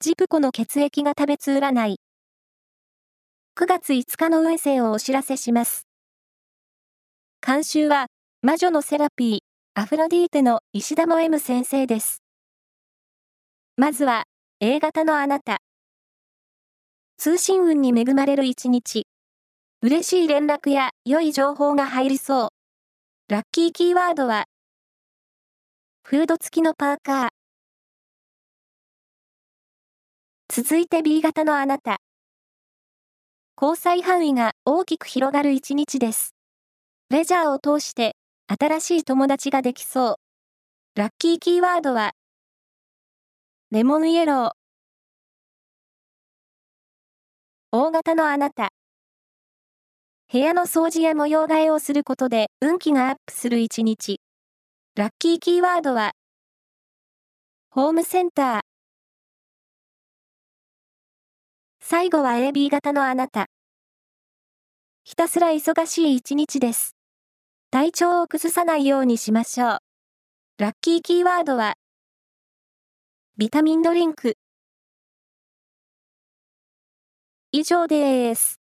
ジプコの血液が食べつ占い。9月5日の運勢をお知らせします。監修は、魔女のセラピー、アフロディーテの石田も M 先生です。まずは、A 型のあなた。通信運に恵まれる一日。嬉しい連絡や良い情報が入りそう。ラッキーキーワードは、フード付きのパーカー。続いて B 型のあなた。交際範囲が大きく広がる一日です。レジャーを通して新しい友達ができそう。ラッキーキーワードは、レモンイエロー。大型のあなた。部屋の掃除や模様替えをすることで運気がアップする一日。ラッキーキーワードは、ホームセンター。最後は AB 型のあなた。ひたすら忙しい一日です。体調を崩さないようにしましょう。ラッキーキーワードは、ビタミンドリンク。以上です。